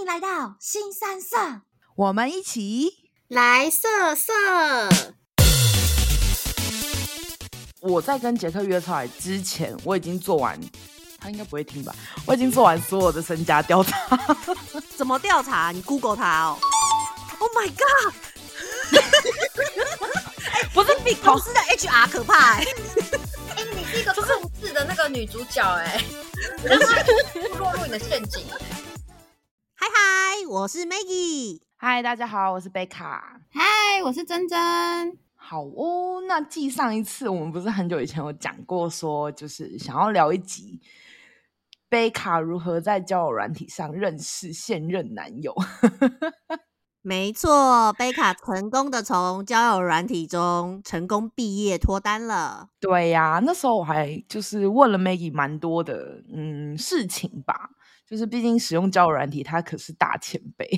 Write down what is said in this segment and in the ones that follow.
欢迎来到新三色，我们一起来色色。我在跟杰克约出来之前，我已经做完，他应该不会听吧？我已经做完所有的身家调查。怎么调查？你 Google 他哦。Oh my god！不是比公司的 HR 可怕哎、欸。哎、欸，你是一个控制的那个女主角哎、欸，然后落入你的陷阱。嗨嗨，我是 Maggie。嗨，大家好，我是贝卡。嗨，我是珍珍。好哦，那继上一次我们不是很久以前有讲过，说就是想要聊一集贝卡如何在交友软体上认识现任男友。没错，贝卡成功的从交友软体中成功毕业脱单了。对呀、啊，那时候我还就是问了 Maggie 蛮多的嗯事情吧。就是毕竟使用交友软体，他可是大前辈，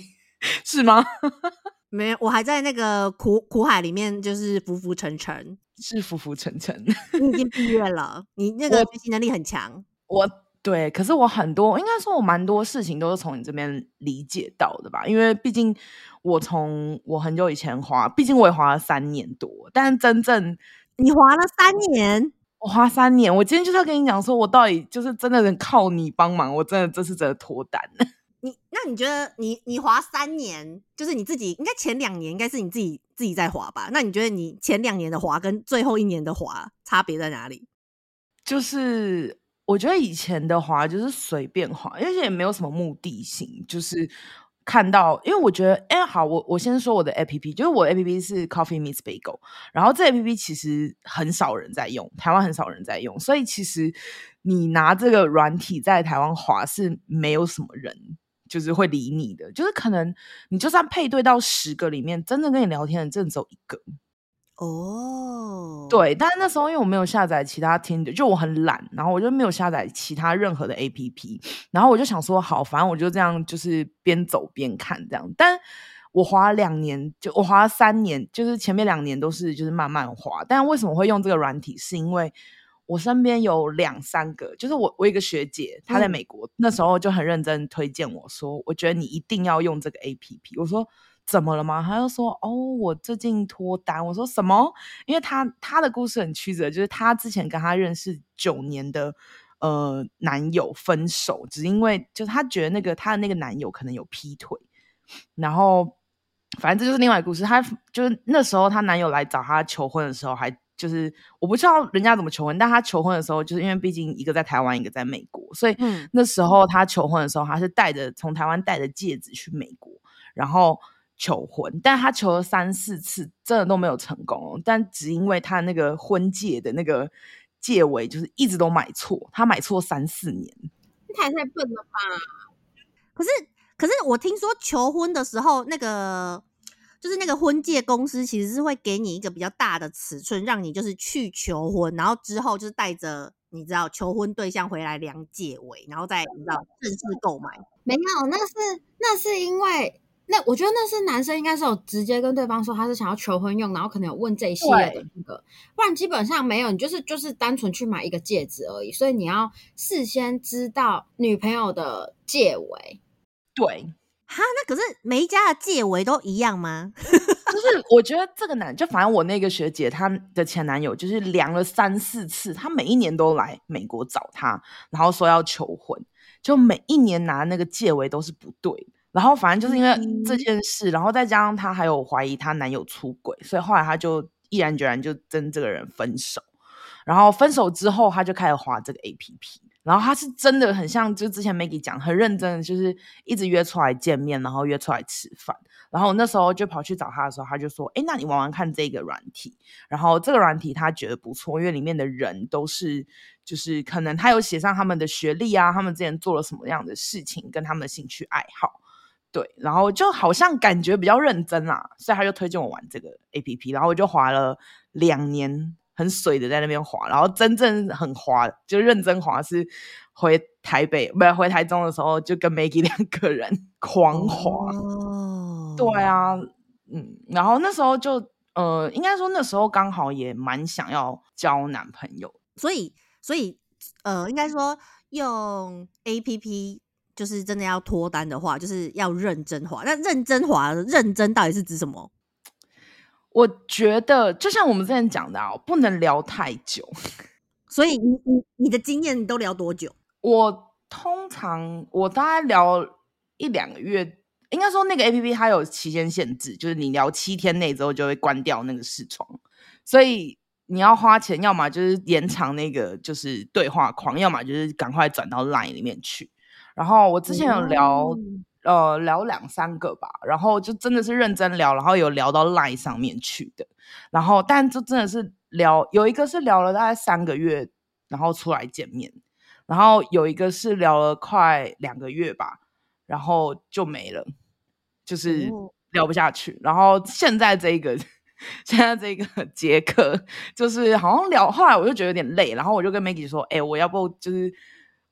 是吗？没有，我还在那个苦苦海里面，就是浮浮沉沉，是浮浮沉沉。你已经 毕业了，你那个学习能力很强。我对，可是我很多，应该说我蛮多事情都是从你这边理解到的吧？因为毕竟我从我很久以前滑，毕竟我也滑了三年多，但真正你滑了三年。我花三年，我今天就是要跟你讲，说我到底就是真的能靠你帮忙，我真的这是真的脱单。你那你觉得你你滑三年，就是你自己应该前两年应该是你自己自己在滑吧？那你觉得你前两年的滑跟最后一年的滑差别在哪里？就是我觉得以前的滑就是随便滑，而且也没有什么目的性，就是。看到，因为我觉得，哎、好，我我先说我的 APP，就是我 APP 是 Coffee Meets Bagel，然后这 APP 其实很少人在用，台湾很少人在用，所以其实你拿这个软体在台湾滑是没有什么人就是会理你的，就是可能你就算配对到十个里面，真正跟你聊天的真的只有一个。哦，对，但是那时候因为我没有下载其他 Tinder，就我很懒，然后我就没有下载其他任何的 APP，然后我就想说，好，反正我就这样，就是边走边看这样。但我滑了两年，就我滑了三年，就是前面两年都是就是慢慢滑。但为什么会用这个软体？是因为我身边有两三个，就是我我一个学姐，她在美国，嗯、那时候就很认真推荐我说，我觉得你一定要用这个 APP。我说。怎么了吗？他就说：“哦，我最近脱单。”我说：“什么？”因为他他的故事很曲折，就是他之前跟他认识九年的呃男友分手，只因为就是他觉得那个他的那个男友可能有劈腿，然后反正这就是另外一个故事。他就是那时候他男友来找他求婚的时候，还就是我不知道人家怎么求婚，但他求婚的时候，就是因为毕竟一个在台湾，一个在美国，所以那时候他求婚的时候，他是带着从台湾带着戒指去美国，然后。求婚，但他求了三四次，真的都没有成功。但只因为他那个婚戒的那个戒尾，就是一直都买错，他买错三四年。太太笨了吧？可是，可是我听说求婚的时候，那个就是那个婚戒公司其实是会给你一个比较大的尺寸，让你就是去求婚，然后之后就是带着你知道求婚对象回来量戒围，然后再你知道正式购买。没有，那是那是因为。那我觉得那是男生应该是有直接跟对方说他是想要求婚用，然后可能有问这一系列的那个，不然基本上没有，你就是就是单纯去买一个戒指而已。所以你要事先知道女朋友的戒围。对，哈，那可是每一家的戒围都一样吗？就是我觉得这个男，就反正我那个学姐她的前男友就是量了三四次，他每一年都来美国找她，然后说要求婚，就每一年拿那个戒围都是不对。然后反正就是因为这件事，嗯、然后再加上她还有怀疑她男友出轨，所以后来她就毅然决然就跟这个人分手。然后分手之后，她就开始滑这个 APP。然后她是真的很像，就之前 Maggie 讲，很认真的，就是一直约出来见面，然后约出来吃饭。然后那时候就跑去找她的时候，她就说：“哎，那你玩玩看这个软体。”然后这个软体她觉得不错，因为里面的人都是就是可能她有写上他们的学历啊，他们之前做了什么样的事情，跟他们的兴趣爱好。对，然后就好像感觉比较认真啊，所以他就推荐我玩这个 APP，然后我就滑了两年，很水的在那边滑，然后真正很滑，就认真滑是回台北，不是回台中的时候，就跟 Maggie 两个人狂滑。哦，对啊，嗯，然后那时候就呃，应该说那时候刚好也蛮想要交男朋友，所以所以呃，应该说用 APP。就是真的要脱单的话，就是要认真滑。那认真滑，认真到底是指什么？我觉得就像我们之前讲的啊，不能聊太久。所以你你你的经验都聊多久？我通常我大概聊一两个月。应该说那个 APP 它有期间限制，就是你聊七天内之后就会关掉那个视窗，所以你要花钱，要么就是延长那个就是对话框，要么就是赶快转到 Line 里面去。然后我之前有聊，嗯、呃，聊两三个吧，然后就真的是认真聊，然后有聊到 Line 上面去的。然后但就真的是聊，有一个是聊了大概三个月，然后出来见面，然后有一个是聊了快两个月吧，然后就没了。就是聊不下去，然后现在这个，现在这个 杰克，就是好像聊，后来我就觉得有点累，然后我就跟 Maggie 说，哎、欸，我要不就是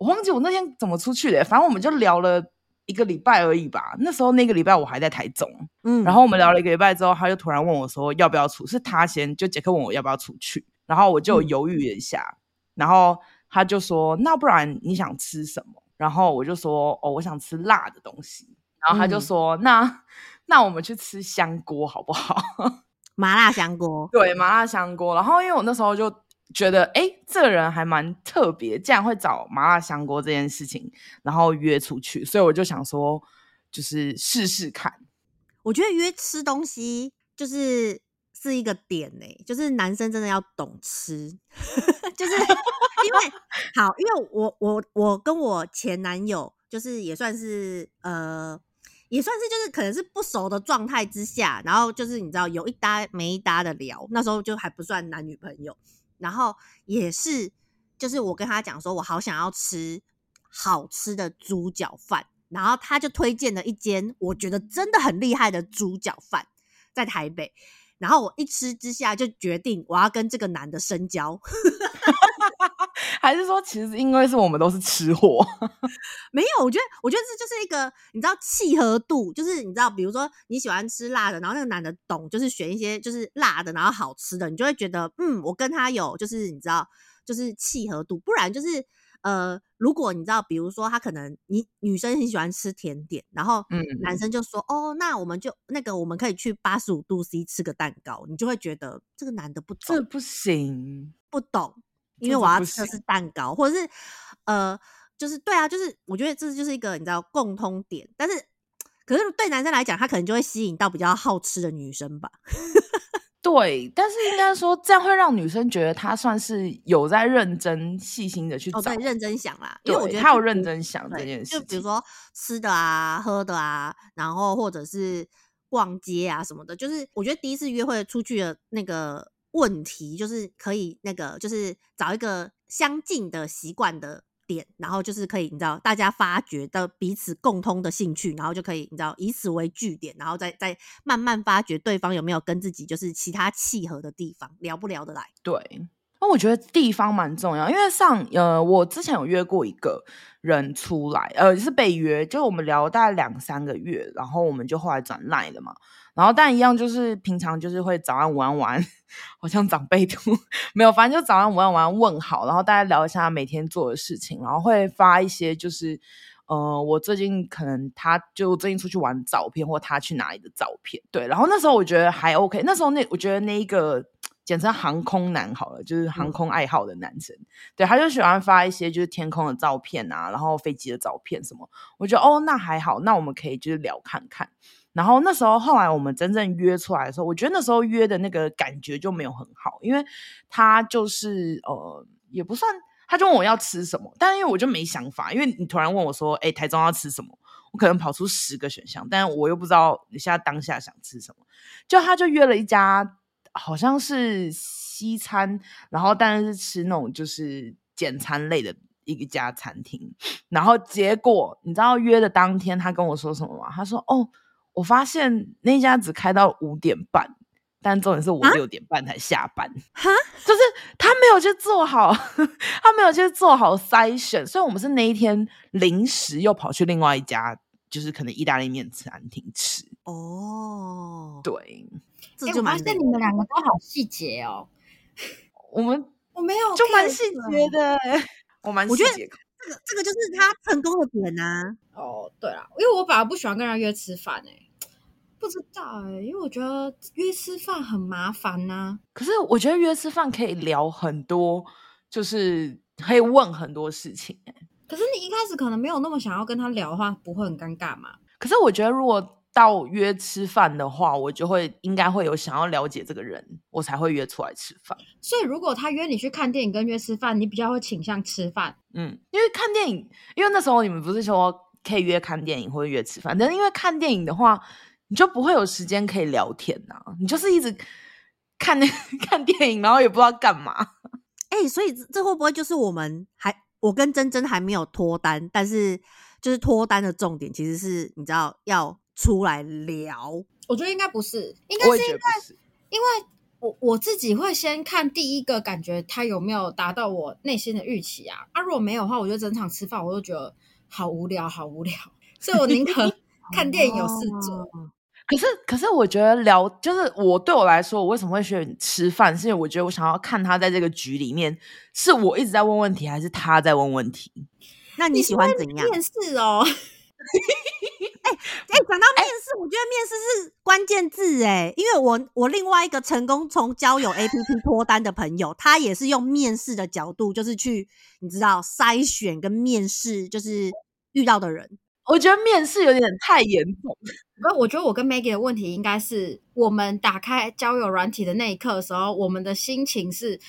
我忘记我那天怎么出去的，反正我们就聊了一个礼拜而已吧。那时候那个礼拜我还在台中，嗯，然后我们聊了一个礼拜之后，他就突然问我说要不要出，是他先，就杰克问我要不要出去，然后我就犹豫了一下，嗯、然后他就说那不然你想吃什么？然后我就说哦，我想吃辣的东西。然后他就说：“嗯、那 那我们去吃香锅好不好？麻辣香锅，对，麻辣香锅。然后因为我那时候就觉得，哎，这个人还蛮特别，竟然会找麻辣香锅这件事情，然后约出去，所以我就想说，就是试试看。我觉得约吃东西就是是一个点呢、就是男生真的要懂吃，就是因为好，因为我我我跟我前男友就是也算是呃。”也算是就是可能是不熟的状态之下，然后就是你知道有一搭没一搭的聊，那时候就还不算男女朋友，然后也是就是我跟他讲说，我好想要吃好吃的猪脚饭，然后他就推荐了一间我觉得真的很厉害的猪脚饭在台北，然后我一吃之下就决定我要跟这个男的深交。还是说，其实因为是我们都是吃货，没有。我觉得，我觉得这就是一个你知道契合度，就是你知道，比如说你喜欢吃辣的，然后那个男的懂，就是选一些就是辣的，然后好吃的，你就会觉得，嗯，我跟他有就是你知道，就是契合度。不然就是呃，如果你知道，比如说他可能你女生很喜欢吃甜点，然后嗯，男生就说，哦，那我们就那个我们可以去八十五度 C 吃个蛋糕，你就会觉得这个男的不懂，这不行，不懂。因为我要吃的是蛋糕，或者是呃，就是对啊，就是我觉得这就是一个你知道共通点，但是可是对男生来讲，他可能就会吸引到比较好吃的女生吧。对，但是应该说这样会让女生觉得他算是有在认真细心的去找，在、哦、认真想啦。因为我觉得他有认真想这件事，就比如说吃的啊、喝的啊，然后或者是逛街啊什么的，就是我觉得第一次约会出去的那个。问题就是可以那个，就是找一个相近的习惯的点，然后就是可以你知道，大家发掘到彼此共通的兴趣，然后就可以你知道以此为据点，然后再再慢慢发掘对方有没有跟自己就是其他契合的地方，聊不聊得来？对。那我觉得地方蛮重要，因为上呃，我之前有约过一个人出来，呃，是被约，就我们聊大概两三个月，然后我们就后来转赖了嘛。然后但一样就是平常就是会早安午安晚安，好像长辈图没有，反正就早安午安晚安问好，然后大家聊一下每天做的事情，然后会发一些就是呃，我最近可能他就最近出去玩的照片，或他去哪里的照片，对。然后那时候我觉得还 OK，那时候那我觉得那一个。简称航空男好了，就是航空爱好的男生，嗯、对，他就喜欢发一些就是天空的照片啊，然后飞机的照片什么。我觉得哦，那还好，那我们可以就是聊看看。然后那时候后来我们真正约出来的时候，我觉得那时候约的那个感觉就没有很好，因为他就是呃也不算，他就问我要吃什么，但因为我就没想法，因为你突然问我说，哎，台中要吃什么？我可能跑出十个选项，但我又不知道你现在当下想吃什么，就他就约了一家。好像是西餐，然后但是吃那种就是简餐类的一家餐厅，然后结果你知道约的当天他跟我说什么吗？他说：“哦，我发现那家只开到五点半，但重点是我六点半才下班，哈，就是他没有去做好，他没有去做好筛选，所以我们是那一天临时又跑去另外一家，就是可能意大利面餐厅吃。哦，对。”哎，我发现你们两个都好细节哦。我们我没有，就蛮细节的。我蛮细节。这个这个就是他成功的点呐、啊。哦，对啊，因为我反而不喜欢跟人约吃饭诶、欸，不知道哎、欸，因为我觉得约吃饭很麻烦呐、啊。可是我觉得约吃饭可以聊很多，就是可以问很多事情哎、欸。可是你一开始可能没有那么想要跟他聊的话，不会很尴尬吗？可是我觉得如果。到约吃饭的话，我就会应该会有想要了解这个人，我才会约出来吃饭。所以如果他约你去看电影跟约吃饭，你比较会倾向吃饭。嗯，因为看电影，因为那时候你们不是说可以约看电影或者约吃饭，但是因为看电影的话，你就不会有时间可以聊天呐、啊，你就是一直看那 看电影，然后也不知道干嘛。哎、欸，所以这会不会就是我们还我跟珍珍还没有脱单，但是就是脱单的重点其实是你知道要。出来聊，我觉得应该不是，应该是因为，因为我我自己会先看第一个感觉他有没有达到我内心的预期啊，啊，如果没有的话，我就整场吃饭我都觉得好无聊，好无聊，所以我宁可 看电影有事做。哦。可是，可是我觉得聊就是我对我来说，我为什么会选吃饭？是因为我觉得我想要看他在这个局里面，是我一直在问问题，还是他在问问题？那你喜欢怎样？面试哦。哎哎，讲到面试，我觉得面试是关键字哎，因为我我另外一个成功从交友 APP 脱单的朋友，他也是用面试的角度，就是去你知道筛选跟面试，就是遇到的人。我觉得面试有点太严重。不，我觉得我跟 Maggie 的问题应该是，我们打开交友软体的那一刻的时候，我们的心情是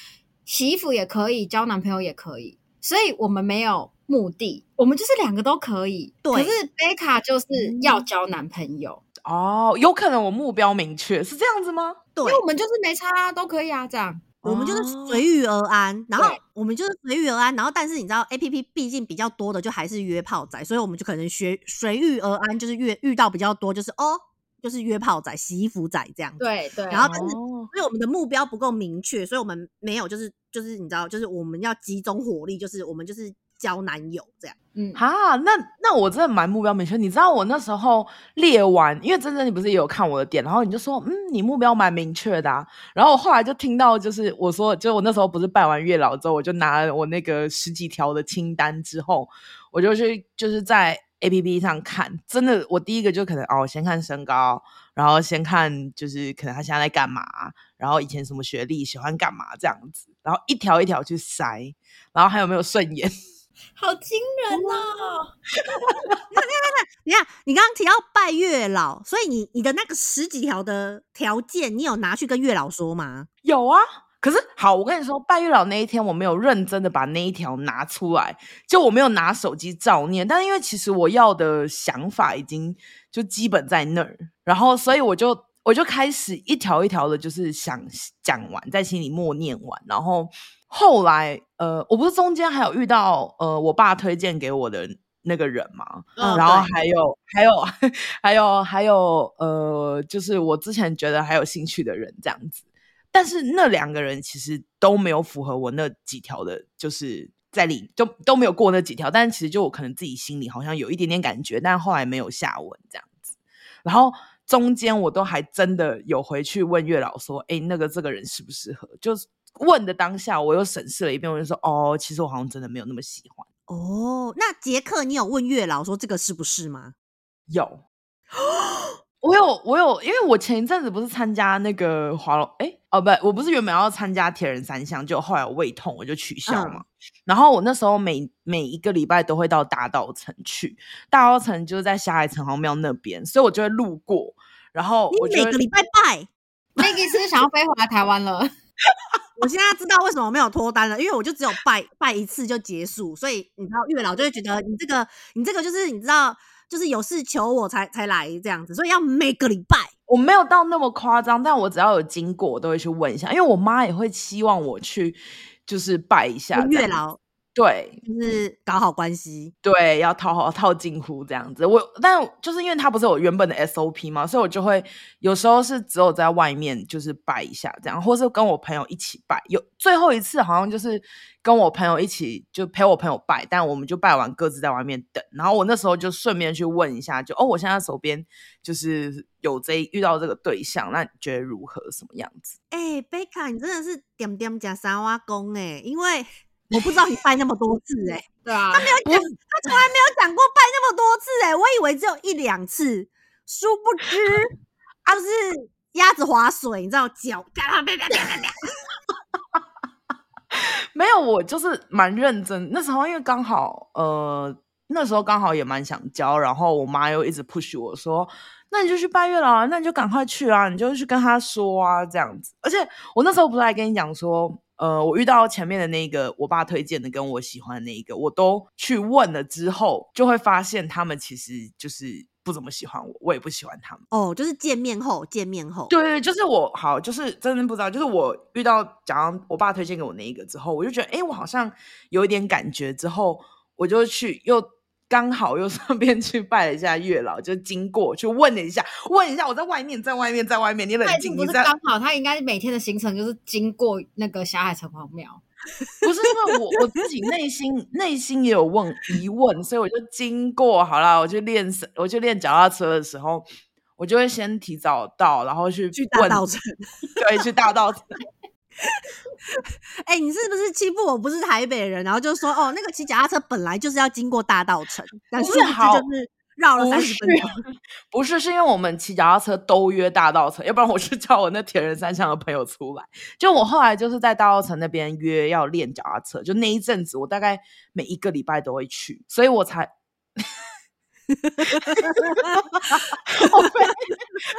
洗衣服也可以，交男朋友也可以，所以我们没有。目的，我们就是两个都可以。对，可是贝卡就是要交男朋友。嗯、哦，有可能我目标明确是这样子吗？对，因为我们就是没差啊，都可以啊，这样。我们就是随遇而安，然后我们就是随遇而安，然后但是你知道，A P P 毕竟比较多的就还是约炮仔，所以我们就可能学随遇而安，就是遇遇到比较多，就是哦，就是约炮仔、洗衣服仔这样子。对对。然后但是因为我们的目标不够明确，所以我们没有，就是就是你知道，就是我们要集中火力，就是我们就是。交男友这样，嗯，哈，那那我真的蛮目标明确。你知道我那时候列完，因为真的你不是也有看我的点，然后你就说，嗯，你目标蛮明确的啊。然后我后来就听到，就是我说，就我那时候不是拜完月老之后，我就拿了我那个十几条的清单之后，我就去就是在 APP 上看，真的，我第一个就可能哦，先看身高，然后先看就是可能他现在在干嘛，然后以前什么学历，喜欢干嘛这样子，然后一条一条去筛，然后还有没有顺眼。好惊人哦！你看，你看，你看，你刚刚提到拜月老，所以你你的那个十几条的条件，你有拿去跟月老说吗？有啊，可是好，我跟你说，拜月老那一天，我没有认真的把那一条拿出来，就我没有拿手机照念，但是因为其实我要的想法已经就基本在那儿，然后所以我就我就开始一条一条的，就是想讲完，在心里默念完，然后。后来，呃，我不是中间还有遇到，呃，我爸推荐给我的那个人嘛，嗯、然后还有还有 还有还有，呃，就是我之前觉得还有兴趣的人这样子，但是那两个人其实都没有符合我那几条的，就是在里就都没有过那几条，但是其实就我可能自己心里好像有一点点感觉，但后来没有下文这样子，然后中间我都还真的有回去问月老说，哎，那个这个人适不适合？就是。问的当下，我又审视了一遍，我就说：“哦，其实我好像真的没有那么喜欢。”哦，那杰克，你有问月老说这个是不是吗？有，我有，我有，因为我前一阵子不是参加那个华龙，哎，哦，不，我不是原本要参加铁人三项，就后来我胃痛，我就取消嘛。嗯、然后我那时候每每一个礼拜都会到大道城去，大道城就是在霞海城隍庙那边，所以我就会路过。然后我每个礼拜拜，Maggie 是不是想要飞回来台湾了？我现在知道为什么没有脱单了，因为我就只有拜拜一次就结束，所以你知道月老就会觉得你这个你这个就是你知道就是有事求我才才来这样子，所以要每个礼拜。我没有到那么夸张，但我只要有经过，我都会去问一下，因为我妈也会期望我去就是拜一下月老。对，就是搞好关系。对，要套好套近乎这样子。我，但就是因为他不是有原本的 SOP 嘛，所以我就会有时候是只有在外面就是拜一下这样，或是跟我朋友一起拜。有最后一次好像就是跟我朋友一起就陪我朋友拜，但我们就拜完各自在外面等。然后我那时候就顺便去问一下，就哦，我现在手边就是有这遇到这个对象，那你觉得如何？什么样子？哎、欸，贝卡，你真的是点点加沙瓦工哎，因为。我不知道你拜那么多次哎、欸，对啊，他没有讲，他从来没有讲过拜那么多次哎、欸，我以为只有一两次，殊不知 啊，不是鸭子划水，你知道脚，没有，我就是蛮认真。那时候因为刚好呃，那时候刚好也蛮想教，然后我妈又一直 push 我说，那你就去拜月老啊，那你就赶快去啊，你就去跟他说啊，这样子。而且我那时候不是还跟你讲说。呃，我遇到前面的那个我爸推荐的，跟我喜欢的那一个，我都去问了之后，就会发现他们其实就是不怎么喜欢我，我也不喜欢他们。哦，就是见面后，见面后，对对，就是我好，就是真的不知道，就是我遇到讲我爸推荐给我那一个之后，我就觉得，哎，我好像有一点感觉，之后我就去又。刚好又顺便去拜了一下月老，就经过去问了一下，问一下我在外面，在外面，在外面，你冷静，不是刚好，他应该每天的行程就是经过那个霞海城隍庙，不是因为我我自己内心 内心也有问疑问，所以我就经过好了，我去练我去练脚踏车的时候，我就会先提早到，然后去去大道城，对，去大稻埕。哎、欸，你是不是欺负我？不是台北人，然后就说哦，那个骑脚踏车本来就是要经过大道城，但是好就是绕了三十分钟。不是，是因为我们骑脚踏车都约大道城，要不然我是叫我那铁人三项的朋友出来。就我后来就是在大道城那边约要练脚踏车，就那一阵子，我大概每一个礼拜都会去，所以我才。哈哈哈哈哈！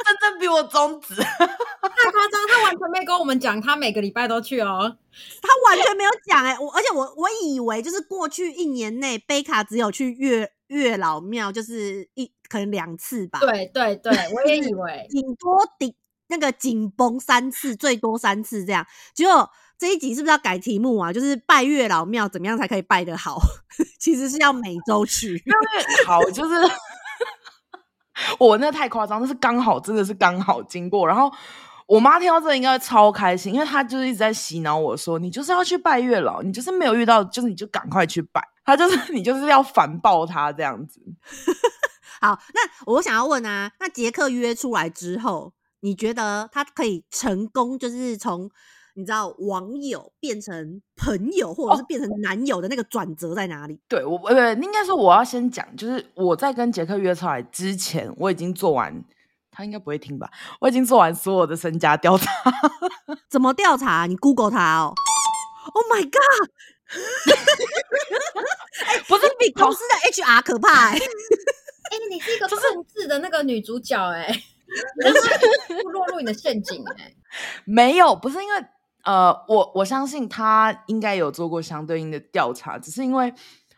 真正比我中指，太夸张，他完全没跟我们讲，他每个礼拜都去哦，他完全没有讲哎，我而且我我以为就是过去一年内贝卡只有去月月老庙，就是一可能两次吧，对对对，我也以为顶多顶那个紧绷三次，最多三次这样，结果。这一集是不是要改题目啊？就是拜月老庙怎么样才可以拜得好？其实是要每周去。好，就是 我那太夸张，那是刚好，真的是刚好经过。然后我妈听到这个应该超开心，因为她就是一直在洗脑我说，你就是要去拜月老，你就是没有遇到，就是你就赶快去拜。她就是你就是要反爆她这样子。好，那我想要问啊，那杰克约出来之后，你觉得他可以成功，就是从？你知道网友变成朋友，或者是变成男友的那个转折在哪里？哦、对我，呃，应该说我要先讲，就是我在跟杰克约出来之前，我已经做完，他应该不会听吧？我已经做完所有的身家调查。怎么调查？你 Google 他哦。Oh my god！不是比公司的 HR 可怕 哎、欸！哎、欸，你是一个控制的那个女主角哎、欸，不是落入你的陷阱哎、欸？没有，不是因为。呃，我我相信他应该有做过相对应的调查，只是因为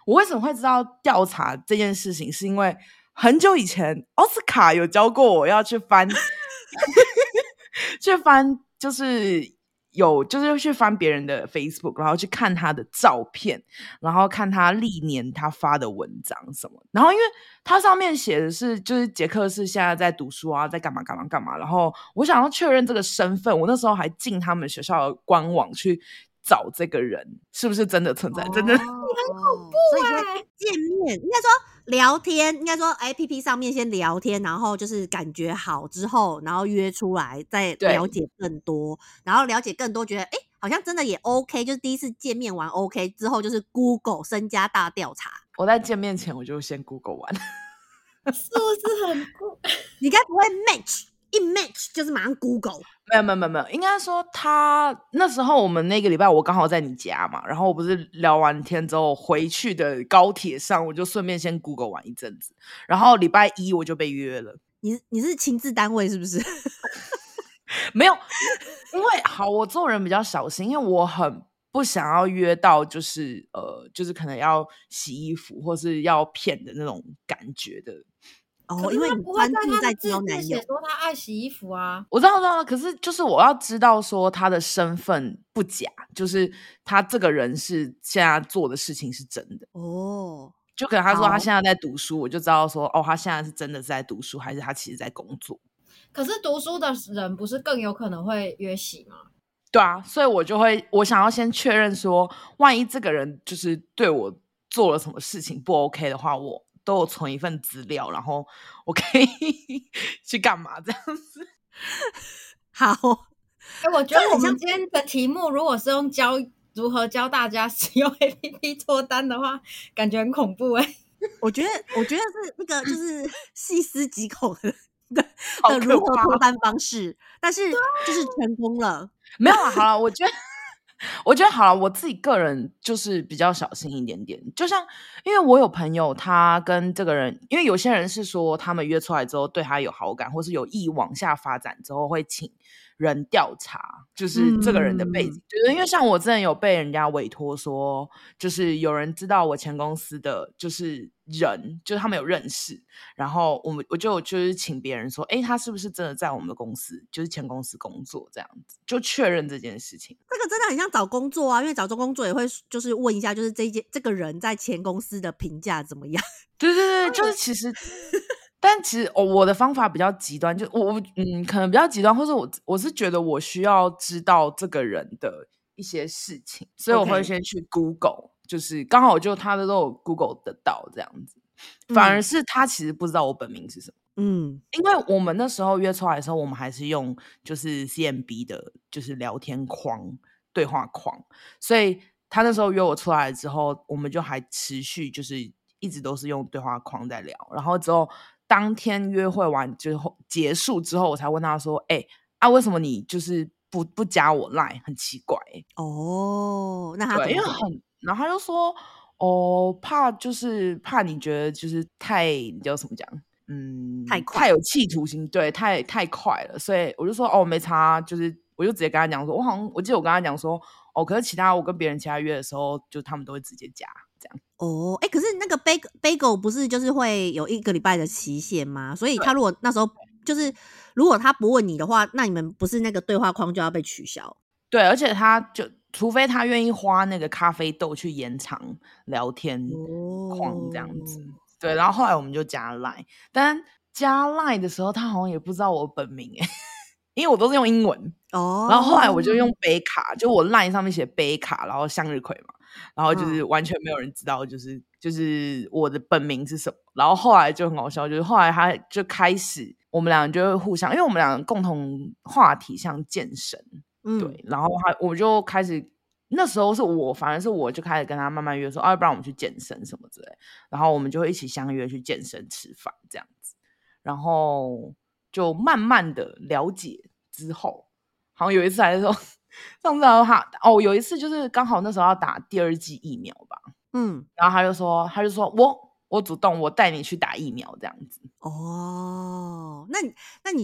我为什么会知道调查这件事情，是因为很久以前奥斯卡有教过我要去翻，去翻就是。有就是去翻别人的 Facebook，然后去看他的照片，然后看他历年他发的文章什么。然后因为他上面写的是，就是杰克是现在在读书啊，在干嘛干嘛干嘛。然后我想要确认这个身份，我那时候还进他们学校的官网去找这个人是不是真的存在，真的。你，很恐怖欸。所以见面应该说。聊天应该说，APP 上面先聊天，然后就是感觉好之后，然后约出来再了解更多，然后了解更多，觉得哎，好像真的也 OK，就是第一次见面完 OK 之后，就是 Google 身家大调查。我在见面前我就先 Google 完，是不是很酷？你该不会 match？一 match 就是马上 Google，没有没有没有没有，应该说他那时候我们那个礼拜我刚好在你家嘛，然后我不是聊完天之后回去的高铁上，我就顺便先 Google 玩一阵子，然后礼拜一我就被约了。你你是亲自单位是不是？没有，因为好，我做人比较小心，因为我很不想要约到就是呃，就是可能要洗衣服或是要骗的那种感觉的。哦，因为你关注在交男友，说他爱洗衣服啊，我知道，知道。可是就是我要知道说他的身份不假，就是他这个人是现在做的事情是真的哦。就可能他说他现在在读书，我就知道说哦，他现在是真的是在读书，还是他其实在工作。可是读书的人不是更有可能会约洗吗？对啊，所以我就会我想要先确认说，万一这个人就是对我做了什么事情不 OK 的话，我。都有存一份资料，然后我可以 去干嘛这样子？好，哎、欸，我觉得我们今天的题目如果是用教如何教大家 使用 APP 脱单的话，感觉很恐怖哎、欸。我觉得，我觉得是那个就是细思极恐的的如何脱单方式，但是就是成功了。没有啊，好了，我觉得。我觉得好了，我自己个人就是比较小心一点点。就像，因为我有朋友，他跟这个人，因为有些人是说他们约出来之后对他有好感，或是有意往下发展之后会请人调查，就是这个人的背景。就是、嗯、因为像我之前有被人家委托说，就是有人知道我前公司的就是人，就是他们有认识，然后我们我就就是请别人说，哎，他是不是真的在我们的公司，就是前公司工作这样子，就确认这件事情。这个真的很像找工作啊，因为找这工作也会就是问一下，就是这件这个人在前公司的评价怎么样？对对对，就是其实。但其实，哦，我的方法比较极端，就我嗯，可能比较极端，或者我我是觉得我需要知道这个人的一些事情，所以我会先去 Google，Okay. 就是刚好就他的都有 Google 得到这样子，反而是他其实不知道我本名是什么，嗯，因为我们那时候约出来的时候，我们还是用就是 CMB 的，就是聊天框对话框，所以他那时候约我出来之后，我们就还持续就是一直都是用对话框在聊，然后之后。当天约会完之后结束之后，我才问他说：“哎、欸，啊，为什么你就是不不加我 Line？很奇怪。”哦，那他对，因为很，然后他就说：“哦，怕就是怕你觉得就是太，你叫什么讲？嗯，太快，太有企图心，对，太太快了。”所以我就说：“哦，没差，就是我就直接跟他讲说，我好像我记得我跟他讲说，哦，可是其他我跟别人其他约的时候，就他们都会直接加。”哦，哎，可是那个 Bagel Bagel 不是就是会有一个礼拜的期限吗？所以他如果那时候就是如果他不问你的话，那你们不是那个对话框就要被取消？对，而且他就除非他愿意花那个咖啡豆去延长聊天框这样子。哦、对，然后后来我们就加 Line，但加 Line 的时候他好像也不知道我本名哎，因为我都是用英文哦。然后后来我就用贝卡，就我 Line 上面写贝卡，然后向日葵嘛。然后就是完全没有人知道，就是、嗯、就是我的本名是什么。然后后来就很好笑，就是后来他就开始，我们两个就会互相，因为我们两个共同话题像健身，嗯、对。然后他我就开始，那时候是我，反而是我就开始跟他慢慢约说，啊，要不然我们去健身什么之类。然后我们就会一起相约去健身、吃饭这样子。然后就慢慢的了解之后，好像有一次还是说。上次他哦，有一次就是刚好那时候要打第二剂疫苗吧，嗯，然后他就说，他就说我我主动我带你去打疫苗这样子。哦，那那你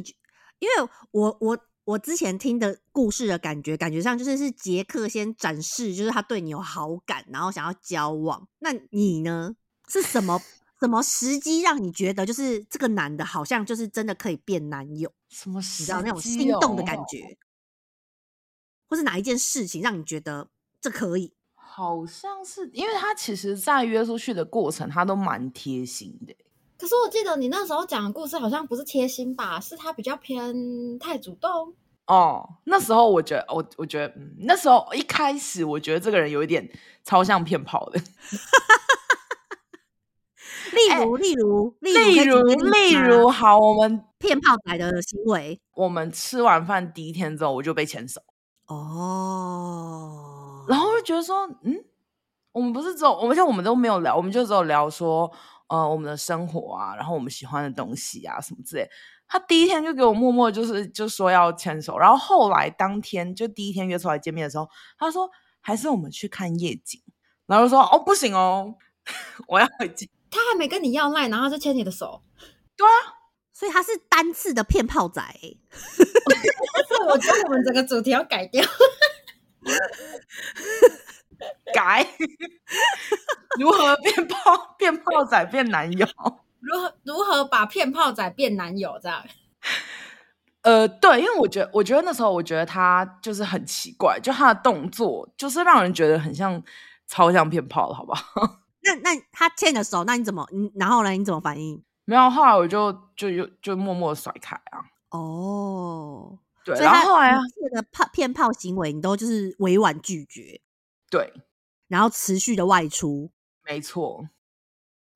因为我我我之前听的故事的感觉，感觉上就是是杰克先展示，就是他对你有好感，然后想要交往。那你呢？是什么 什么时机让你觉得就是这个男的好像就是真的可以变男友？什么时机？你知道那种心动的感觉？或是哪一件事情让你觉得这可以？好像是因为他其实，在约出去的过程，他都蛮贴心的。可是我记得你那时候讲的故事好像不是贴心吧？是他比较偏太主动。哦，那时候我觉得，我我觉得，嗯，那时候一开始我觉得这个人有一点超像骗炮的。例如，例如，例如，例如，好，我们骗炮仔的行为。我们吃完饭第一天之后，我就被牵手。哦，然后就觉得说，嗯，我们不是只有，而且我们都没有聊，我们就只有聊说，呃，我们的生活啊，然后我们喜欢的东西啊，什么之类。他第一天就给我默默就是就说要牵手，然后后来当天就第一天约出来见面的时候，他说还是我们去看夜景，然后说哦不行哦，我要回家。他还没跟你要赖，然后就牵你的手。对啊。所以他是单次的骗炮仔，我觉得我们整个主题要改掉，改 如何变炮变炮仔变男友？如何如何把骗炮仔变男友？这样？呃，对，因为我觉得，我觉得那时候，我觉得他就是很奇怪，就他的动作，就是让人觉得很像超像骗炮的，好不好？那那他牵的手，那你怎么？你然后呢？你怎么反应？没有，后来我就就就就默默甩开啊。哦，对，然后后来啊，这个炮骗炮行为，你都就是委婉拒绝，对，然后持续的外出，没错，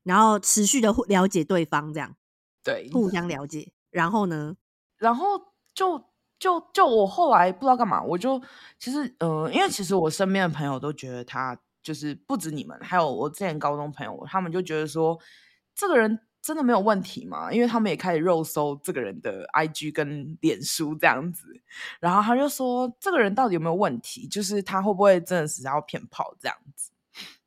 然后持续的了解对方，这样，对，互相了解，然后呢，然后就就就我后来不知道干嘛，我就其实嗯、呃，因为其实我身边的朋友都觉得他就是不止你们，还有我之前高中朋友，他们就觉得说这个人真的没有问题吗？因为他们也开始肉搜这个人的 IG 跟脸书这样子，然后他就说这个人到底有没有问题？就是他会不会真的是要骗炮这样子？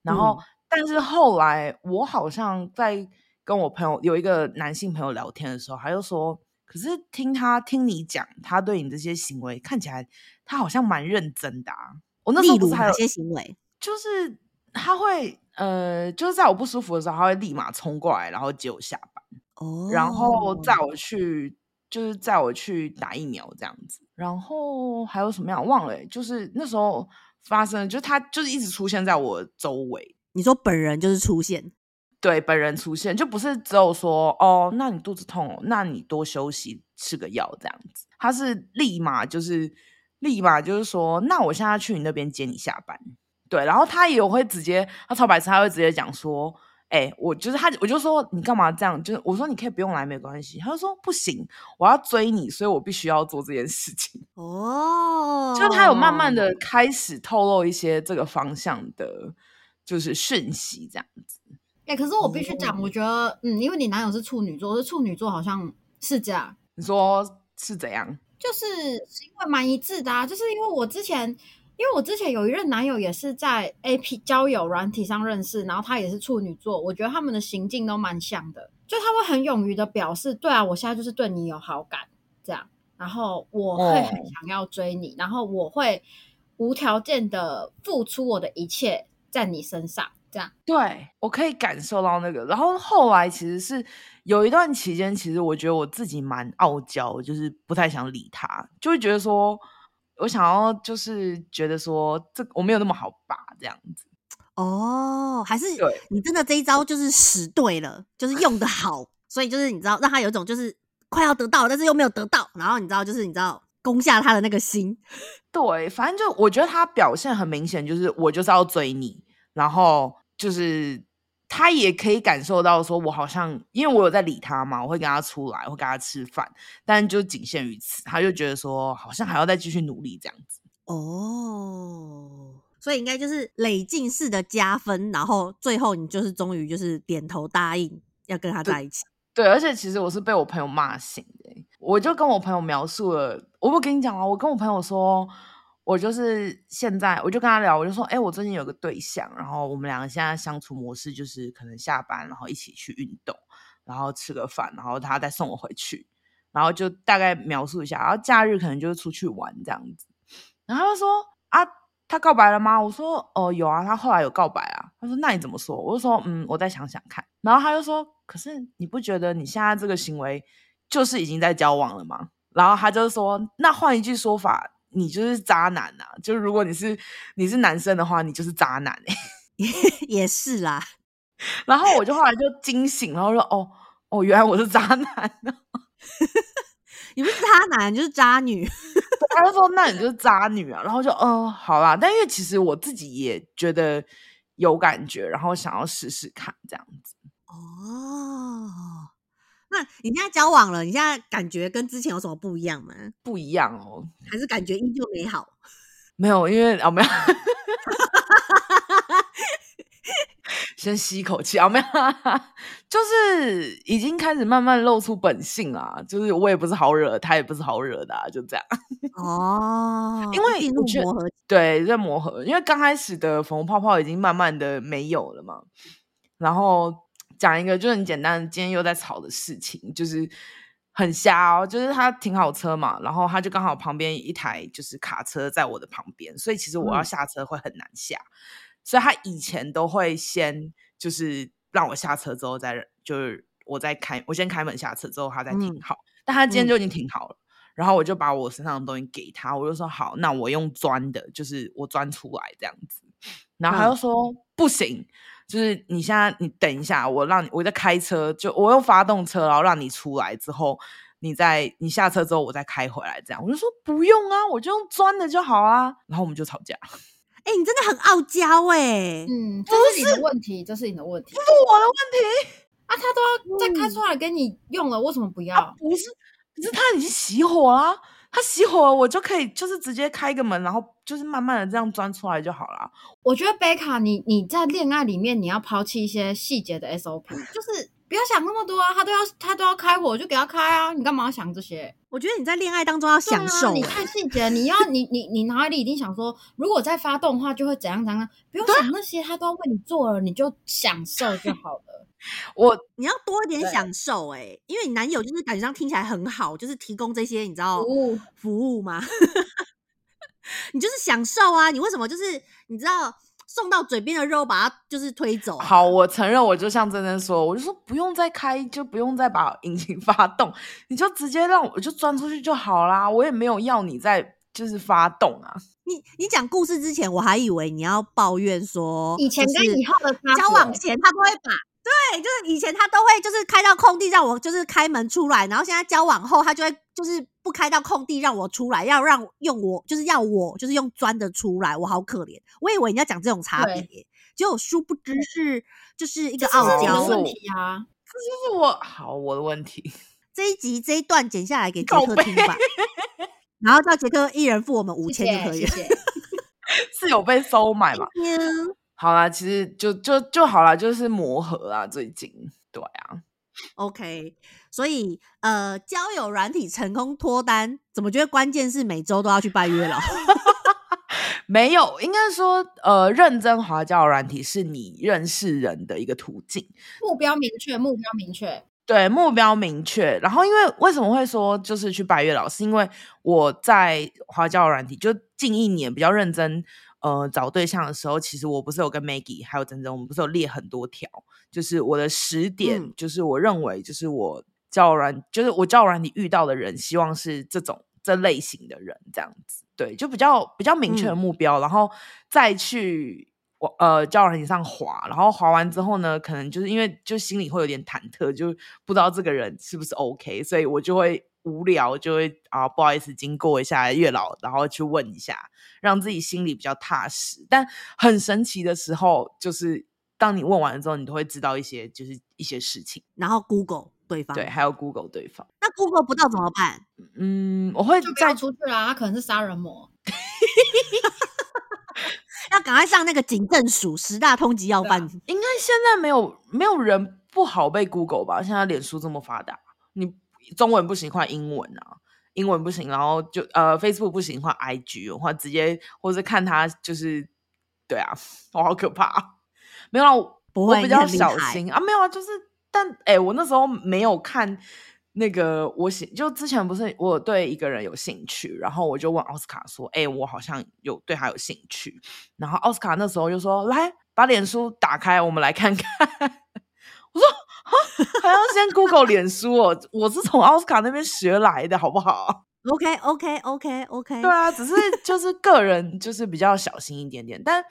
然后、嗯、但是后来我好像在跟我朋友有一个男性朋友聊天的时候，他就说。可是听他听你讲，他对你这些行为看起来，他好像蛮认真的啊。我那时候不是还有些行为，就是他会呃，就是在我不舒服的时候，他会立马冲过来，然后接我下班，哦，然后载我去，就是载我去打疫苗这样子。然后还有什么样忘了欸？就是那时候发生，就是他就是一直出现在我周围。你说本人就是出现？对，本人出现就不是只有说哦，那你肚子痛哦，那你多休息，吃个药这样子。他是立马就是立马就是说，那我现在去你那边接你下班。对，然后他也会直接，他超白痴，他会直接讲说，哎，我就是他，我就说你干嘛这样？就是我说你可以不用来，没关系。他就说不行，我要追你，所以我必须要做这件事情。哦，就他有慢慢的开始透露一些这个方向的，就是讯息这样子。哎、欸，可是我必须讲，我觉得，嗯，因为你男友是处女座，是处女座好像是这样。你说是怎样？就是因为蛮一致的啊，就是因为我之前，因为我之前有一任男友也是在 A P 交友软体上认识，然后他也是处女座，我觉得他们的行径都蛮像的，就他会很勇于的表示，对啊，我现在就是对你有好感，这样，然后我会很想要追你，哦、然后我会无条件的付出我的一切在你身上。这样，对，我可以感受到那个。然后后来其实是有一段期间，其实我觉得我自己蛮傲娇，就是不太想理他，就会觉得说，我想要就是觉得说，这我没有那么好拔这样子。哦，还是你真的这一招就是使对了，就是用的好，所以就是你知道让他有一种就是快要得到，但是又没有得到，然后你知道就是你知道攻下他的那个心。对，反正就我觉得他表现很明显，就是我就是要追你。然后就是他也可以感受到，说我好像因为我有在理他嘛，我会跟他出来，会跟他吃饭，但就仅限于此。他就觉得说，好像还要再继续努力这样子。哦，所以应该就是累进式的加分，然后最后你就是终于就是点头答应要跟他在一起。对，对，而且其实我是被我朋友骂醒的，我就跟我朋友描述了，我不跟你讲啊，我跟我朋友说。我就是现在，我就跟他聊，我就说，哎、我最近有个对象，然后我们两个现在相处模式就是可能下班，然后一起去运动，然后吃个饭，然后他再送我回去，然后就大概描述一下，然后假日可能就是出去玩这样子。然后他就说，啊，他告白了吗？我说，哦，有啊，他后来有告白啊。他说，那你怎么说？我就说，嗯，我再想想看。然后他就说，可是你不觉得你现在这个行为就是已经在交往了吗？然后他就说，那换一句说法。你就是渣男呐、啊！就如果你是你是男生的话，你就是渣男哎、欸，也是啦。然后我就后来就惊醒，然后说：“哦哦，原来我是渣男呢！你不是渣男，就是渣女。”他就说：“那你就是渣女啊！”然后就嗯、呃，好啦。但因为其实我自己也觉得有感觉，然后想要试试看这样子。哦。那你现在交往了，你现在感觉跟之前有什么不一样吗？不一样哦，还是感觉依旧美好？没有，因为哦没有，先吸一口气啊，没有，就是已经开始慢慢露出本性啊，就是我也不是好惹，他也不是好惹的，啊，就这样。哦，因为我觉得对在磨合，因为刚开始的粉红泡泡已经慢慢的没有了嘛，然后。讲一个就很简单，今天又在吵的事情，就是很瞎哦。就是他停好车嘛，然后他就刚好旁边一台就是卡车在我的旁边，所以其实我要下车会很难下。嗯、所以他以前都会先就是让我下车之后再就是我再开，我先开门下车之后他再停好。嗯、但他今天就已经停好了，嗯、然后我就把我身上的东西给他，我就说好，那我用钻的，就是我钻出来这样子。然后他就说、嗯、不行。就是你现在，你等一下，我让你，我在开车，就我用发动车，然后让你出来之后，你再你下车之后，我再开回来，这样。我就说不用啊，我就用钻的就好啊，然后我们就吵架。哎、欸，你真的很傲娇哎、欸，嗯，这是你的问题，这是你的问题，这是我的问题。啊，他都要再开出来给你用了，为什么不要？啊、不是，可是他已经熄火了，他熄火，我就可以就是直接开一个门，然后就是慢慢的这样钻出来就好了。我觉得贝卡，你你在恋爱里面你要抛弃一些细节的 SOP，就是不要想那么多啊，他都要他都要开火就给他开啊，你干嘛要想这些？我觉得你在恋爱当中要享受，啊、你看细节，你要你你你脑海里一定想说，如果再发动的话就会怎样怎样，不用想那些，他都要为你做了，你就享受就好了。我你要多一点享受哎、欸，因为你男友就是感觉上听起来很好，就是提供这些你知道服务服务吗？你就是享受啊！你为什么就是你知道送到嘴边的肉把它就是推走、啊？好，我承认，我就像真真说，我就说不用再开，就不用再把引擎发动，你就直接让我就钻出去就好啦。我也没有要你再就是发动啊。你你讲故事之前，我还以为你要抱怨说以前跟以后的交往前他都会把。对，就是以前他都会就是开到空地让我就是开门出来，然后现在交往后他就会就是不开到空地让我出来，要让用我就是要我就是用钻的出来，我好可怜。我以为你要讲这种差别，结果殊不知是就是一个傲娇问题啊，这就是我好我的问题。这一集这一段剪下来给杰克听吧，然后叫杰克一人付我们五千就可以了，谢 谢是有被收买吗？好啦，其实就就就好啦，就是磨合啊，最近对啊，OK，所以呃，交友软体成功脱单，怎么觉得关键是每周都要去拜月老？没有，应该说呃，认真滑交友软体是你认识人的一个途径，目标明确，目标明确，对，目标明确。然后因为为什么会说就是去拜月老，是因为我在滑交友软体就近一年比较认真。呃，找对象的时候，其实我不是有跟 Maggie 还有珍珍，我们不是有列很多条，就是我的十点，嗯、就是我认为，就是我交友软，就是我交友软体遇到的人，希望是这种这类型的人，这样子，对，就比较比较明确的目标，嗯、然后再去我呃交友软体上滑，然后滑完之后呢，可能就是因为就心里会有点忐忑，就不知道这个人是不是 OK，所以我就会。无聊就会啊，不好意思，经过一下月老，然后去问一下，让自己心里比较踏实。但很神奇的时候，就是当你问完了之后，你都会知道一些，就是一些事情。然后 Google 对方，对，还有 Google 对方。那 Google 不到怎么办？嗯，我会再出去啦。他可能是杀人魔，要赶快上那个警政署十大通缉要犯。啊、应该现在没有没有人不好被 Google 吧？现在脸书这么发达，你。中文不行，换英文啊！英文不行，然后就呃，Facebook 不行，换 IG，或直接，或者看他就是，对啊，我好可怕！没有啊，不会，我比较小心啊，没有啊，就是，但哎、欸，我那时候没有看那个，我写就之前不是我对一个人有兴趣，然后我就问奥斯卡说，哎、欸，我好像有对他有兴趣，然后奥斯卡那时候就说，来把脸书打开，我们来看看。我说。还要先 Google 脸书哦，我是从奥斯卡那边学来的，好不好？OK OK OK OK，对啊，只是就是个人就是比较小心一点点，但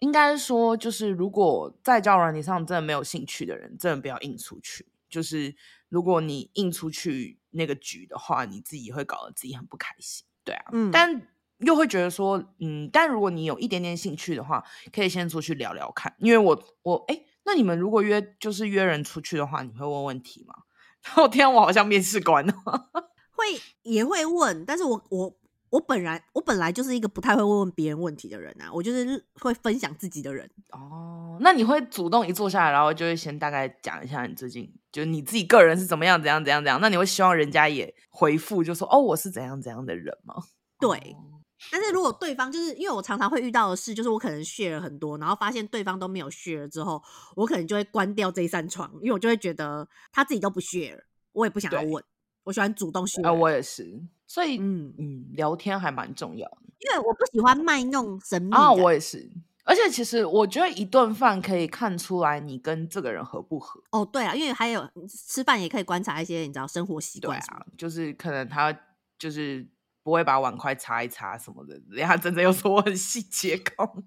应该说就是如果在交友软件上真的没有兴趣的人，真的不要硬出去。就是如果你硬出去那个局的话，你自己会搞得自己很不开心。对啊，嗯，但又会觉得说，嗯，但如果你有一点点兴趣的话，可以先出去聊聊看，因为我我哎。诶那你们如果约就是约人出去的话，你会问问题吗？我天，我好像面试官哦。会也会问，但是我我我本来我本来就是一个不太会问问别人问题的人啊，我就是会分享自己的人。哦，那你会主动一坐下来，然后就会先大概讲一下你最近就你自己个人是怎么样怎样怎样怎样？那你会希望人家也回复就说哦，我是怎样怎样的人吗？对。哦但是如果对方就是因为我常常会遇到的事，就是我可能 share 了很多，然后发现对方都没有 share 之后，我可能就会关掉这一扇窗，因为我就会觉得他自己都不 share，我也不想要问，我喜欢主动 share。啊，我也是，所以嗯嗯，聊天还蛮重要的，因为我不喜欢卖弄神秘啊，我也是，而且其实我觉得一顿饭可以看出来你跟这个人合不合。哦，对啊，因为还有吃饭也可以观察一些你知道生活习惯，对啊，就是可能他就是。不会把碗筷擦一擦什么的，人家真的又说我很细节控。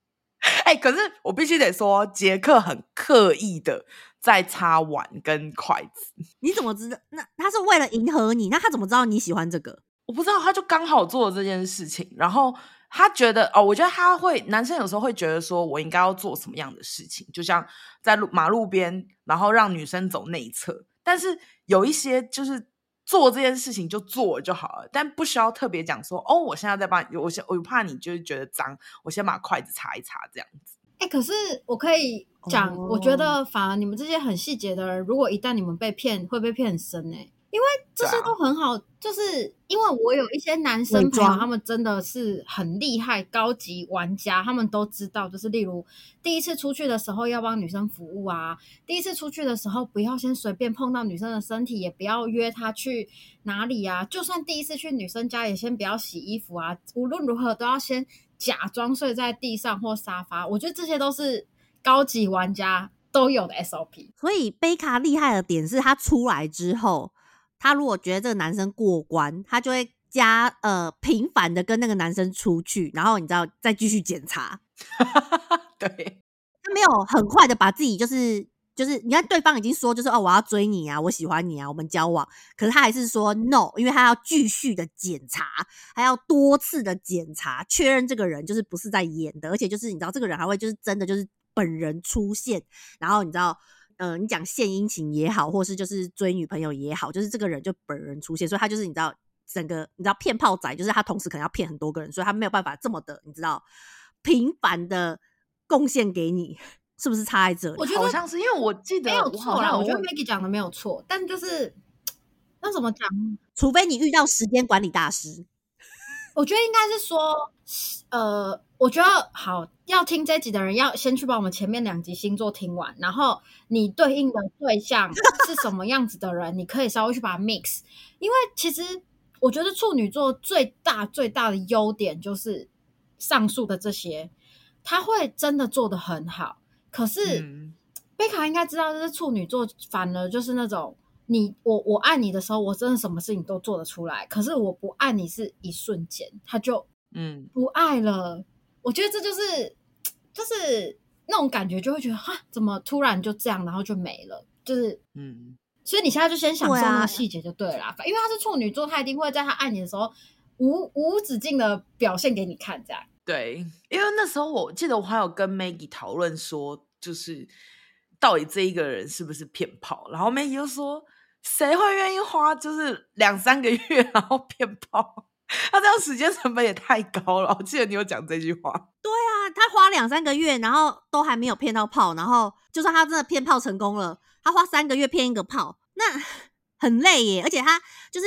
哎、欸，可是我必须得说，杰克很刻意的在擦碗跟筷子。你怎么知道？那他是为了迎合你？那他怎么知道你喜欢这个？我不知道，他就刚好做了这件事情，然后他觉得哦，我觉得他会，男生有时候会觉得说我应该要做什么样的事情，就像在路马路边，然后让女生走内侧，但是有一些就是。做这件事情就做就好了，但不需要特别讲说哦，我现在在帮你，我先我怕你就是觉得脏，我先把筷子擦一擦这样子。哎、欸，可是我可以讲，oh. 我觉得反而你们这些很细节的人，如果一旦你们被骗，会被骗很深呢、欸。因为这些都很好，啊、就是因为我有一些男生朋友，他们真的是很厉害、高级玩家，他们都知道，就是例如第一次出去的时候要帮女生服务啊，第一次出去的时候不要先随便碰到女生的身体，也不要约她去哪里啊，就算第一次去女生家，也先不要洗衣服啊，无论如何都要先假装睡在地上或沙发。我觉得这些都是高级玩家都有的 SOP。所以贝卡厉害的点是他出来之后。他如果觉得这个男生过关，他就会加呃频繁的跟那个男生出去，然后你知道再继续检查。对，他没有很快的把自己就是就是，你看对方已经说就是哦我要追你啊，我喜欢你啊，我们交往，可是他还是说 no，因为他要继续的检查，还要多次的检查，确认这个人就是不是在演的，而且就是你知道这个人还会就是真的就是本人出现，然后你知道。呃，你讲献殷勤也好，或是就是追女朋友也好，就是这个人就本人出现，所以他就是你知道整个你知道骗炮仔，就是他同时可能要骗很多个人，所以他没有办法这么的你知道频繁的贡献给你，是不是差在这里？我觉得好像是因为我记得没有错啦，我觉得 Maggie 讲的没有错，但就是那怎么讲？除非你遇到时间管理大师，我觉得应该是说，呃。我觉得好，要听这集的人要先去把我们前面两集星座听完，然后你对应的对象 是什么样子的人，你可以稍微去把它 mix。因为其实我觉得处女座最大最大的优点就是上述的这些，他会真的做的很好。可是贝卡应该知道，就是处女座反而就是那种你我我爱你的时候，我真的什么事情都做得出来。可是我不爱你是一瞬间，他就嗯不爱了。我觉得这就是，就是那种感觉，就会觉得哈，怎么突然就这样，然后就没了，就是嗯。所以你现在就先享受那个细节就对了，啊、因为他是处女座，他一定会在他爱你的时候无无止境的表现给你看，这样。对，因为那时候我记得我还有跟 Maggie 讨论说，就是到底这一个人是不是骗炮，然后 Maggie 就说，谁会愿意花就是两三个月然后骗炮？他这样时间成本也太高了，我记得你有讲这句话。对啊，他花两三个月，然后都还没有骗到炮，然后就算他真的骗炮成功了，他花三个月骗一个炮，那 很累耶。而且他就是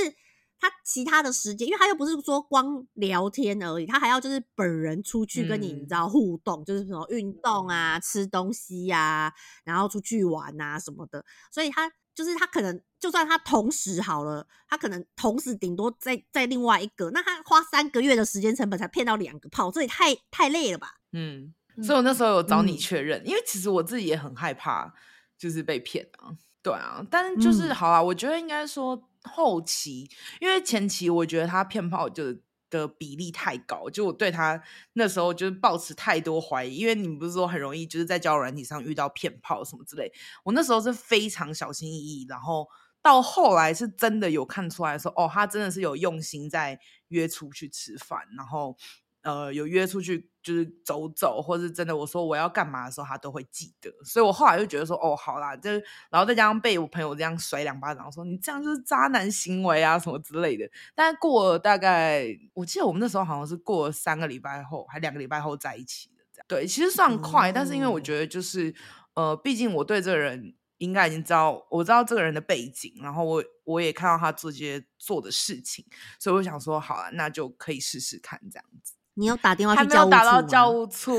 他其他的时间，因为他又不是说光聊天而已，他还要就是本人出去跟你，你知道互动，嗯、就是什么运动啊、吃东西呀、啊，然后出去玩啊什么的，所以他。就是他可能，就算他同时好了，他可能同时顶多在在另外一个，那他花三个月的时间成本才骗到两个炮，这也太太累了吧？嗯，所以我那时候有找你确认，嗯、因为其实我自己也很害怕，就是被骗啊。对啊，但是就是、嗯、好啊，我觉得应该说后期，因为前期我觉得他骗炮就。的比例太高，就我对他那时候就是抱持太多怀疑，因为你们不是说很容易就是在交友软体上遇到骗炮什么之类，我那时候是非常小心翼翼，然后到后来是真的有看出来说，哦，他真的是有用心在约出去吃饭，然后。呃，有约出去就是走走，或是真的我说我要干嘛的时候，他都会记得。所以我后来就觉得说，哦，好啦，就然后再加上被我朋友这样甩两巴掌，说你这样就是渣男行为啊什么之类的。但是过了大概，我记得我们那时候好像是过了三个礼拜后，还两个礼拜后在一起的这样。对，其实算快，嗯、但是因为我觉得就是呃，毕竟我对这个人应该已经知道，我知道这个人的背景，然后我我也看到他做这些做的事情，所以我想说，好了，那就可以试试看这样子。你有打电话去教务处吗？还没有打到教务处。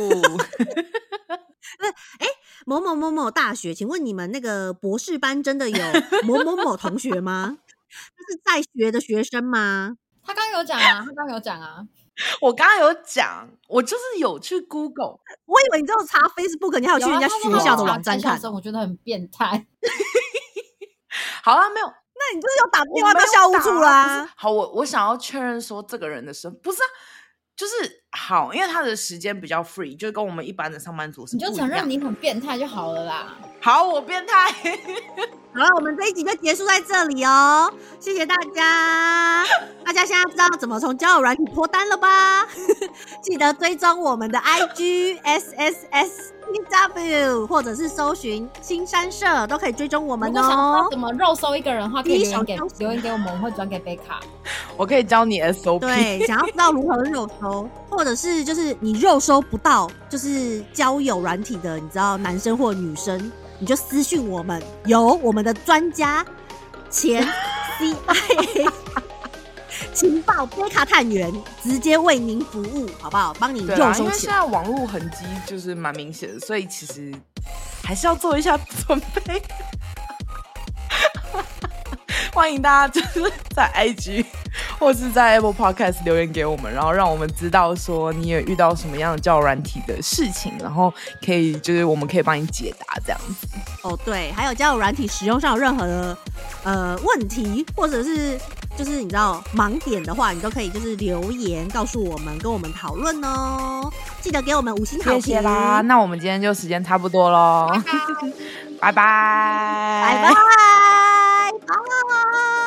那哎，某某某某大学，请问你们那个博士班真的有 某某某同学吗？他是在学的学生吗？他刚有讲啊，他刚有讲啊。我刚刚有讲，我就是有去 Google。我以为你只有查 Facebook，你还有去人家学校的网站看。我觉得很变态。好了，没有，那你就是要打电话到教务处啦。好，我我想要确认说这个人的身份不是啊。就是好，因为他的时间比较 free，就跟我们一般的上班族是。你就承认你很变态就好了啦。好，我变态。好了，我们这一集就结束在这里哦，谢谢大家。大家现在知道怎么从交友软体脱单了吧？记得追踪我们的 IG S S S T W，或者是搜寻新山社，都可以追踪我们哦。想怎么肉搜一个人的话，可以留言给留言给我们，我们会转给贝卡。我可以教你 SOP。对，想要知道如何肉搜，或者是就是你肉搜不到，就是交友软体的，你知道男生或女生。你就私讯我们，由我们的专家前 CIA 情报贝卡探员直接为您服务，好不好？帮你肉搜起来。因为现在网络痕迹就是蛮明显的，所以其实还是要做一下准备。欢迎大家就是在 IG 或是在 Apple Podcast 留言给我们，然后让我们知道说你也遇到什么样的交友软体的事情，然后可以就是我们可以帮你解答这样子。哦，对，还有交友软体使用上有任何的呃问题，或者是就是你知道盲点的话，你都可以就是留言告诉我们，跟我们讨论哦。记得给我们五星好评。谢谢啦，那我们今天就时间差不多喽，拜拜，拜拜。好